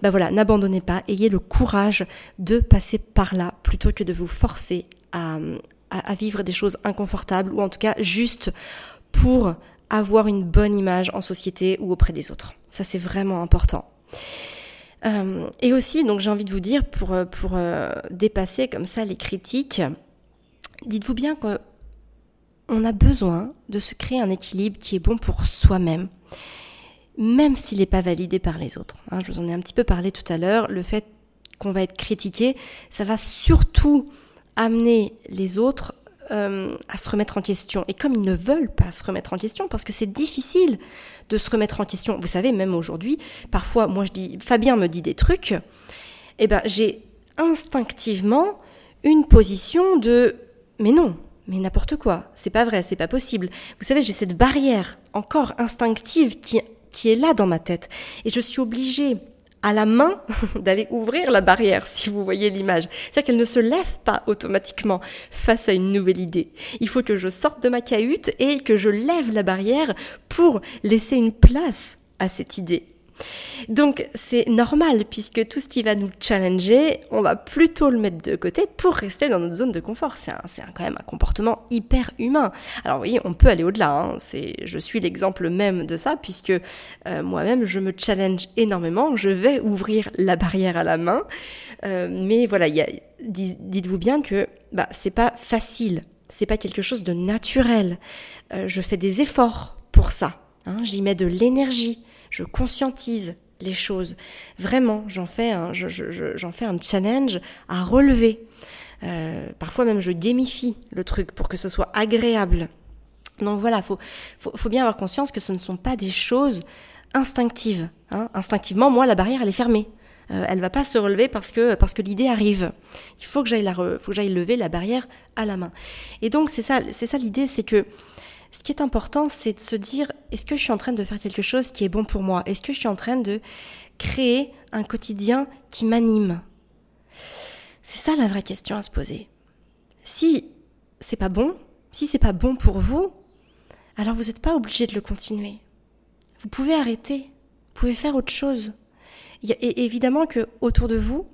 bah voilà, n'abandonnez pas, ayez le courage de passer par là plutôt que de vous forcer à, à, à vivre des choses inconfortables ou en tout cas juste pour avoir une bonne image en société ou auprès des autres. Ça, c'est vraiment important. Euh, et aussi, donc j'ai envie de vous dire, pour, euh, pour euh, dépasser comme ça les critiques, dites-vous bien qu'on a besoin de se créer un équilibre qui est bon pour soi-même. même s'il n'est pas validé par les autres. Hein, je vous en ai un petit peu parlé tout à l'heure, le fait qu'on va être critiqué, ça va surtout amener les autres euh, à se remettre en question. Et comme ils ne veulent pas se remettre en question, parce que c'est difficile de se remettre en question. Vous savez, même aujourd'hui, parfois, moi je dis, Fabien me dit des trucs, eh ben j'ai instinctivement une position de, mais non, mais n'importe quoi, c'est pas vrai, c'est pas possible. Vous savez, j'ai cette barrière encore instinctive qui, qui est là dans ma tête, et je suis obligée à la main (laughs) d'aller ouvrir la barrière, si vous voyez l'image. C'est-à-dire qu'elle ne se lève pas automatiquement face à une nouvelle idée. Il faut que je sorte de ma cahute et que je lève la barrière pour laisser une place à cette idée. Donc c'est normal puisque tout ce qui va nous challenger, on va plutôt le mettre de côté pour rester dans notre zone de confort. C'est quand même un comportement hyper humain. Alors oui, on peut aller au-delà. Hein. Je suis l'exemple même de ça puisque euh, moi-même je me challenge énormément. Je vais ouvrir la barrière à la main, euh, mais voilà, dites-vous bien que bah, c'est pas facile. C'est pas quelque chose de naturel. Euh, je fais des efforts pour ça. Hein. J'y mets de l'énergie je conscientise les choses. Vraiment, j'en fais un, j'en fais un challenge à relever. Euh, parfois même, je gamifie le truc pour que ce soit agréable. Donc voilà, faut, faut, bien avoir conscience que ce ne sont pas des choses instinctives. Hein. Instinctivement, moi, la barrière, elle est fermée. Euh, elle va pas se relever parce que parce que l'idée arrive. Il faut que j'aille la, faut que j'aille lever la barrière à la main. Et donc c'est ça, c'est ça l'idée, c'est que ce qui est important, c'est de se dire, est-ce que je suis en train de faire quelque chose qui est bon pour moi? Est-ce que je suis en train de créer un quotidien qui m'anime? C'est ça la vraie question à se poser. Si c'est pas bon, si c'est pas bon pour vous, alors vous n'êtes pas obligé de le continuer. Vous pouvez arrêter, vous pouvez faire autre chose. Et évidemment que autour de vous,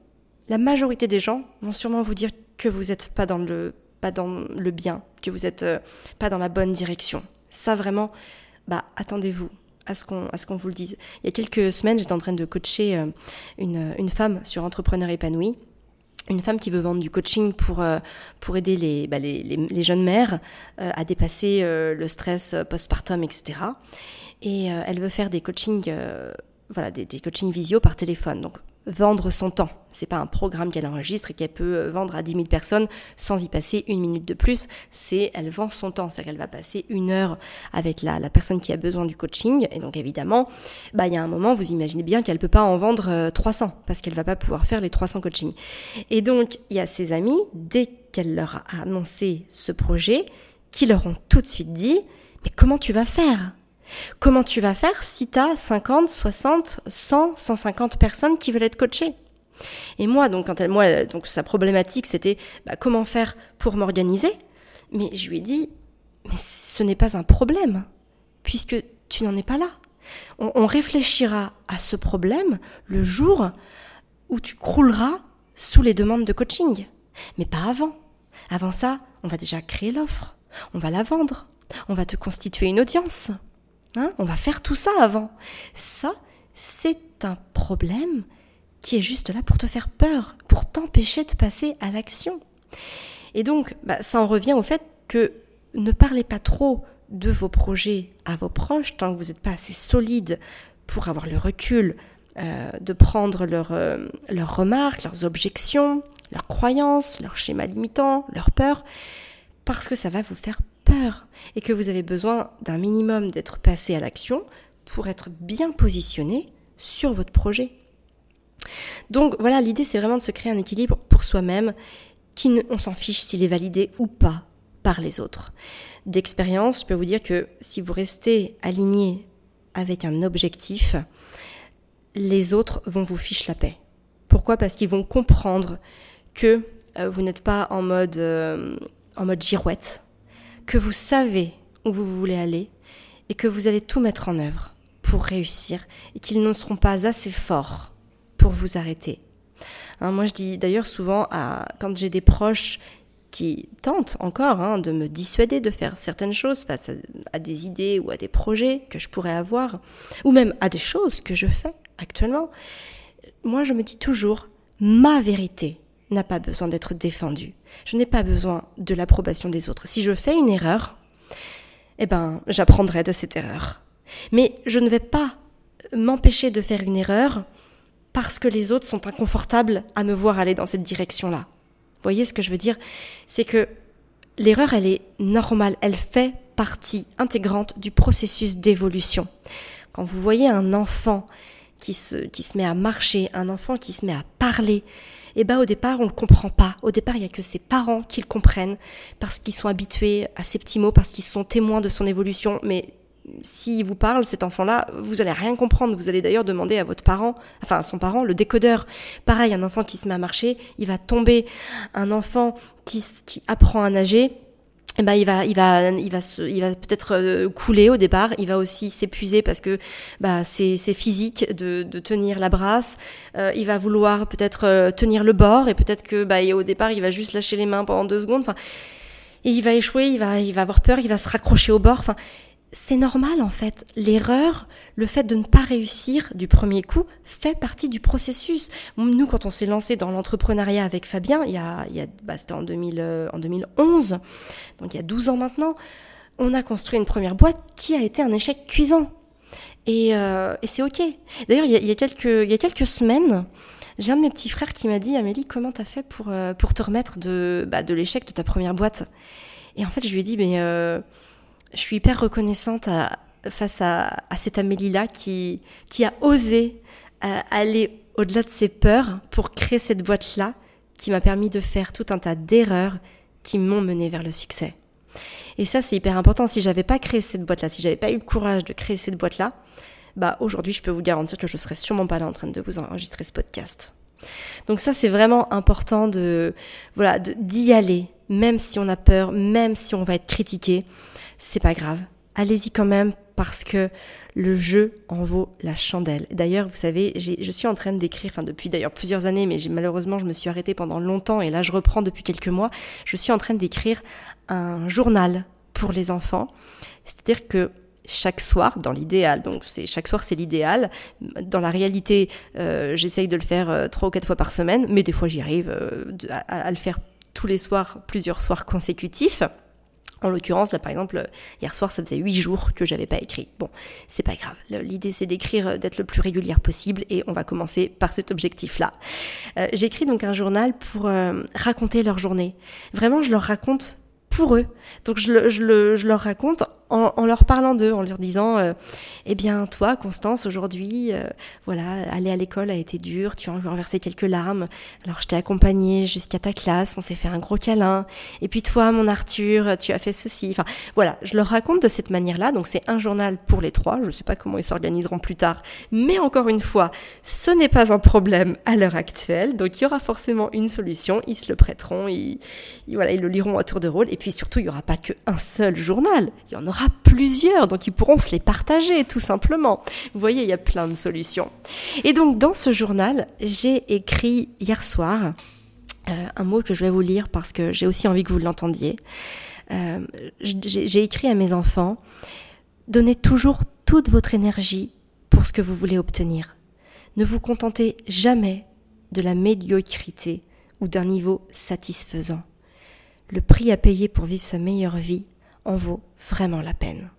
la majorité des gens vont sûrement vous dire que vous n'êtes pas dans le pas dans le bien, que vous n'êtes euh, pas dans la bonne direction. Ça vraiment, bah attendez-vous à ce qu'on vous le dise. Il y a quelques semaines, j'étais en train de coacher euh, une, une femme sur entrepreneur épanoui une femme qui veut vendre du coaching pour euh, pour aider les, bah, les, les, jeunes mères à dépasser le stress postpartum, etc. Et elle veut faire des coachings, voilà, des, des coachings visio par téléphone. Donc vendre son temps. C'est pas un programme qu'elle enregistre et qu'elle peut euh, vendre à 10 000 personnes sans y passer une minute de plus. C'est, elle vend son temps. C'est-à-dire qu'elle va passer une heure avec la, la personne qui a besoin du coaching. Et donc, évidemment, bah, il y a un moment, vous imaginez bien qu'elle peut pas en vendre 300 euh, parce qu'elle va pas pouvoir faire les 300 coachings. Et donc, il y a ses amis, dès qu'elle leur a annoncé ce projet, qui leur ont tout de suite dit, mais comment tu vas faire? Comment tu vas faire si tu as 50, 60, 100, 150 personnes qui veulent être coachées? Et moi, donc, quand elle, donc sa problématique, c'était bah, comment faire pour m'organiser? Mais je lui ai dit, mais ce n'est pas un problème, puisque tu n'en es pas là. On, on réfléchira à ce problème le jour où tu crouleras sous les demandes de coaching, mais pas avant. Avant ça, on va déjà créer l'offre, on va la vendre, on va te constituer une audience, Hein, on va faire tout ça avant. Ça, c'est un problème qui est juste là pour te faire peur, pour t'empêcher de passer à l'action. Et donc, bah, ça en revient au fait que ne parlez pas trop de vos projets à vos proches tant que vous n'êtes pas assez solide pour avoir le recul euh, de prendre euh, leurs remarques, leurs objections, leurs croyances, leurs schémas limitants, leurs peurs, parce que ça va vous faire peur et que vous avez besoin d'un minimum d'être passé à l'action pour être bien positionné sur votre projet. Donc voilà, l'idée c'est vraiment de se créer un équilibre pour soi-même, qui on s'en fiche s'il est validé ou pas par les autres. D'expérience, je peux vous dire que si vous restez aligné avec un objectif, les autres vont vous ficher la paix. Pourquoi? Parce qu'ils vont comprendre que euh, vous n'êtes pas en mode euh, en mode girouette, que vous savez où vous voulez aller et que vous allez tout mettre en œuvre pour réussir et qu'ils ne seront pas assez forts pour vous arrêter. Hein, moi, je dis d'ailleurs souvent à, quand j'ai des proches qui tentent encore hein, de me dissuader de faire certaines choses face à, des idées ou à des projets que je pourrais avoir, ou même à des choses que je fais actuellement, moi je me dis toujours, ma vérité n'a pas besoin d'être défendu. Je n'ai pas besoin de l'approbation des autres. Si je fais une erreur, eh ben, j'apprendrai de cette erreur. Mais je ne vais pas m'empêcher de faire une erreur parce que les autres sont inconfortables à me voir aller dans cette direction-là. Vous voyez ce que je veux dire? C'est que l'erreur, elle est normale, elle fait partie intégrante du processus d'évolution. Quand vous voyez un enfant qui se, qui se met à marcher, un enfant qui se met à parler, eh ben au départ on le comprend pas. Au départ il y a que ses parents qui le comprennent parce qu'ils sont habitués à ces petits mots, parce qu'ils sont témoins de son évolution. Mais s'il vous parle, cet enfant-là, vous allez rien comprendre. Vous allez d'ailleurs demander à votre parent, enfin à son parent, le décodeur. Pareil, un enfant qui se met à marcher, il va tomber. Un enfant qui apprend à nager, eh ben il va il va il va se, il va peut-être euh, couler au départ. Il va aussi s'épuiser parce que bah c'est physique de, de tenir la brasse. Euh, il va vouloir peut-être euh, tenir le bord et peut-être que bah au départ il va juste lâcher les mains pendant deux secondes. Enfin et il va échouer il va il va avoir peur il va se raccrocher au bord. Enfin c'est normal en fait. L'erreur, le fait de ne pas réussir du premier coup, fait partie du processus. Nous, quand on s'est lancé dans l'entrepreneuriat avec Fabien, il y a, il y a bah, c'était en, 2000, euh, 2011, donc il y a 12 ans maintenant, on a construit une première boîte qui a été un échec cuisant. Et, euh, c'est ok. D'ailleurs, il, il, y a quelques, il y a quelques semaines, j'ai un de mes petits frères qui m'a dit, Amélie, comment t'as fait pour, euh, pour te remettre de, bah, de l'échec de ta première boîte? Et en fait, je lui ai dit, mais... Je suis hyper reconnaissante face à, cette Amélie-là qui, qui a osé euh, aller au-delà de ses peurs pour créer cette boîte-là qui m'a permis de faire tout un tas d'erreurs qui m'ont mené vers le succès. Et ça, c'est hyper important. Si j'avais pas créé cette boîte-là, si j'avais pas eu le courage de créer cette boîte-là, bah aujourd'hui, je peux vous garantir que je serais sûrement pas là en train de vous enregistrer ce podcast. Donc ça, c'est vraiment important de, voilà, d'y aller, même si on a peur, même si on va être critiqué c'est pas grave. Allez-y quand même parce que le jeu en vaut la chandelle. D'ailleurs, vous savez, je suis en train d'écrire, enfin depuis d'ailleurs plusieurs années, mais malheureusement je me suis arrêtée pendant longtemps et là je reprends depuis quelques mois. Je suis en train d'écrire un journal pour les enfants. C'est-à-dire que chaque soir, dans l'idéal, donc c'est chaque soir c'est l'idéal. Dans la réalité, euh, j'essaye de le faire euh, trois ou quatre fois par semaine, mais des fois j'y arrive euh, à, à le faire tous les soirs, plusieurs soirs consécutifs. En l'occurrence, là par exemple, hier soir, ça faisait huit jours que j'avais pas écrit. Bon, c'est pas grave. L'idée c'est d'écrire, euh, d'être le plus régulière possible, et on va commencer par cet objectif-là. Euh, J'écris donc un journal pour euh, raconter leur journée. Vraiment, je leur raconte pour eux. Donc je, le, je, le, je leur raconte en, leur parlant d'eux, en leur disant, euh, eh bien toi, Constance, aujourd'hui, euh, voilà, aller à l'école a été dur, tu as renversé quelques larmes, alors je t'ai accompagnée jusqu'à ta classe, on s'est fait un gros câlin, et puis toi, mon Arthur, tu as fait ceci. Enfin, voilà, je leur raconte de cette manière-là, donc c'est un journal pour les trois, je ne sais pas comment ils s'organiseront plus tard, mais encore une fois, ce n'est pas un problème à l'heure actuelle, donc il y aura forcément une solution, ils se le prêteront, ils, voilà, ils le liront à tour de rôle, et puis surtout, il n'y aura pas qu'un seul journal, il y en aura plusieurs, donc ils pourront se les partager tout simplement. Vous voyez, il y a plein de solutions. Et donc dans ce journal, j'ai écrit hier soir euh, un mot que je vais vous lire parce que j'ai aussi envie que vous l'entendiez. Euh, j'ai écrit à mes enfants, donnez toujours toute votre énergie pour ce que vous voulez obtenir. Ne vous contentez jamais de la médiocrité ou d'un niveau satisfaisant. Le prix à payer pour vivre sa meilleure vie en vaut vraiment la peine.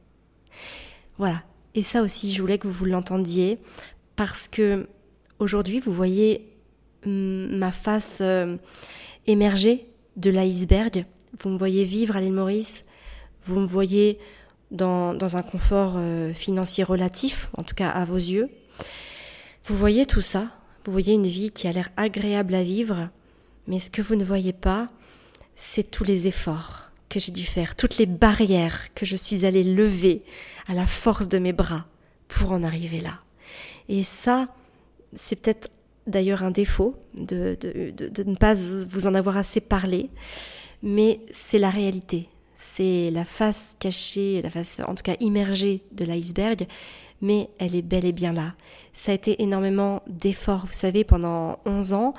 Voilà. Et ça aussi, je voulais que vous l'entendiez parce que aujourd'hui, vous voyez ma face euh, émerger de l'iceberg. Vous me voyez vivre à l'île Maurice. Vous me voyez dans, dans un confort euh, financier relatif, en tout cas à vos yeux. Vous voyez tout ça. Vous voyez une vie qui a l'air agréable à vivre. Mais ce que vous ne voyez pas, c'est tous les efforts que j'ai dû faire, toutes les barrières que je suis allée lever à la force de mes bras pour en arriver là. Et ça, c'est peut-être d'ailleurs un défaut de, de, de, ne pas vous en avoir assez parlé, mais c'est la réalité. C'est la face cachée, la face en tout cas immergée de l'iceberg, mais elle est bel et bien là. Ça a été énormément d'efforts. Vous savez, pendant 11 ans,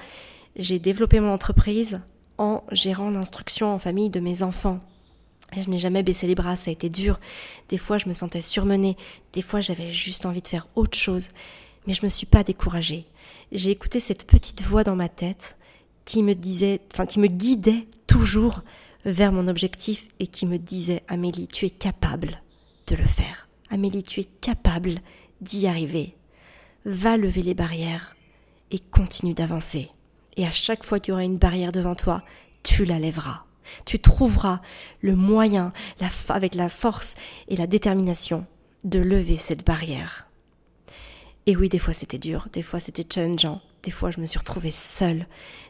j'ai développé mon entreprise en gérant l'instruction en famille de mes enfants. je n'ai jamais baissé les bras, ça a été dur. Des fois, je me sentais surmenée. Des fois, j'avais juste envie de faire autre chose. Mais je me suis pas découragée. J'ai écouté cette petite voix dans ma tête qui me disait, enfin, qui me guidait toujours vers mon objectif et qui me disait, Amélie, tu es capable de le faire. Amélie, tu es capable d'y arriver. va lever les barrières et continue d'avancer. Et à chaque fois qu'il y aura une barrière devant toi, tu la lèveras. Tu trouveras le moyen, avec la force et la détermination, de lever cette barrière. Et oui, des fois c'était dur, des fois c'était challengeant, des fois je me suis retrouvée seule,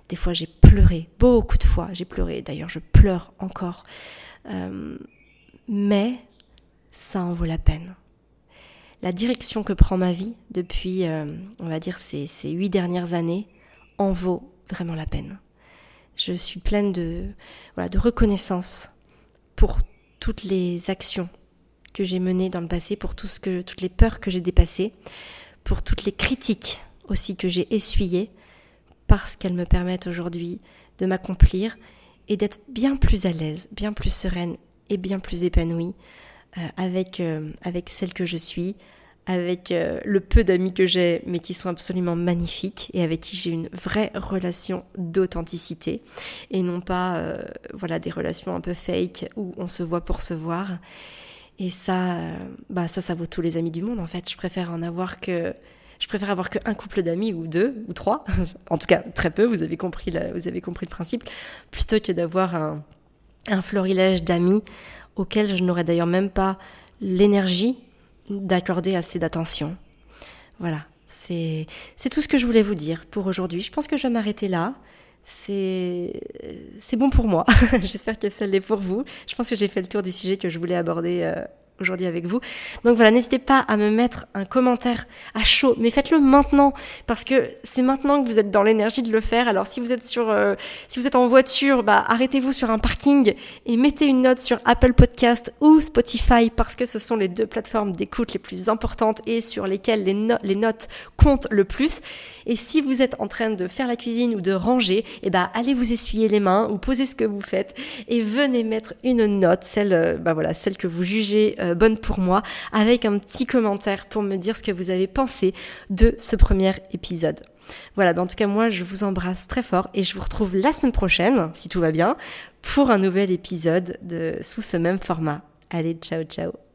des fois j'ai pleuré, beaucoup de fois j'ai pleuré, d'ailleurs je pleure encore. Euh, mais ça en vaut la peine. La direction que prend ma vie depuis, euh, on va dire, ces, ces huit dernières années en vaut vraiment la peine. Je suis pleine de, reconnaissance pour toutes les actions que j'ai menées dans le passé, pour toutes les peurs que j'ai dépassées, pour toutes les critiques aussi que j'ai essuyées, parce qu'elles me permettent aujourd'hui de m'accomplir et d'être bien plus à l'aise, bien plus sereine et bien plus épanouie euh, avec, euh, avec celle que je suis, avec euh, le peu d'amis que j'ai, mais qui sont absolument magnifiques et avec qui j'ai une vraie relation d'authenticité et non pas voilà des relations un peu fake où on se voit pour se voir. Et ça, bah ça, ça vaut tous les amis du monde en fait. Je préfère en avoir que je préfère avoir qu'un couple d'amis ou deux ou trois, (laughs) en tout cas très peu. Vous avez compris, vous avez compris le principe, plutôt que d'avoir un, un florilège d'amis auxquels je n'aurais d'ailleurs même pas l'énergie d'accorder assez d'attention. Voilà, c'est tout ce que je voulais vous dire pour aujourd'hui. Je pense que je vais m'arrêter là. C'est bon pour moi. (laughs) J'espère que ça l'est pour vous. Je pense que j'ai fait le tour du sujet que je voulais aborder euh, aujourd'hui avec vous. Donc voilà, n'hésitez pas à me mettre un commentaire à chaud, mais faites-le maintenant parce que c'est maintenant que vous êtes dans l'énergie de le faire. Alors si vous êtes sur, euh, si vous êtes en voiture, bah arrêtez-vous sur un parking et mettez une note sur Apple Podcast ou Spotify parce que ce sont les deux plateformes d'écoute les plus importantes et sur lesquelles les, les notes comptent le plus. Et si vous êtes en train de faire la cuisine ou de ranger, eh bah allez vous essuyer les mains ou posez ce que vous faites et venez mettre une note, celle, euh, bah voilà, celle que vous jugez euh, bonne pour moi, avec un petit commentaire pour me dire ce que vous avez pensé de ce premier épisode. Voilà, ben en tout cas moi je vous embrasse très fort et je vous retrouve la semaine prochaine, si tout va bien, pour un nouvel épisode de sous ce même format. Allez, ciao ciao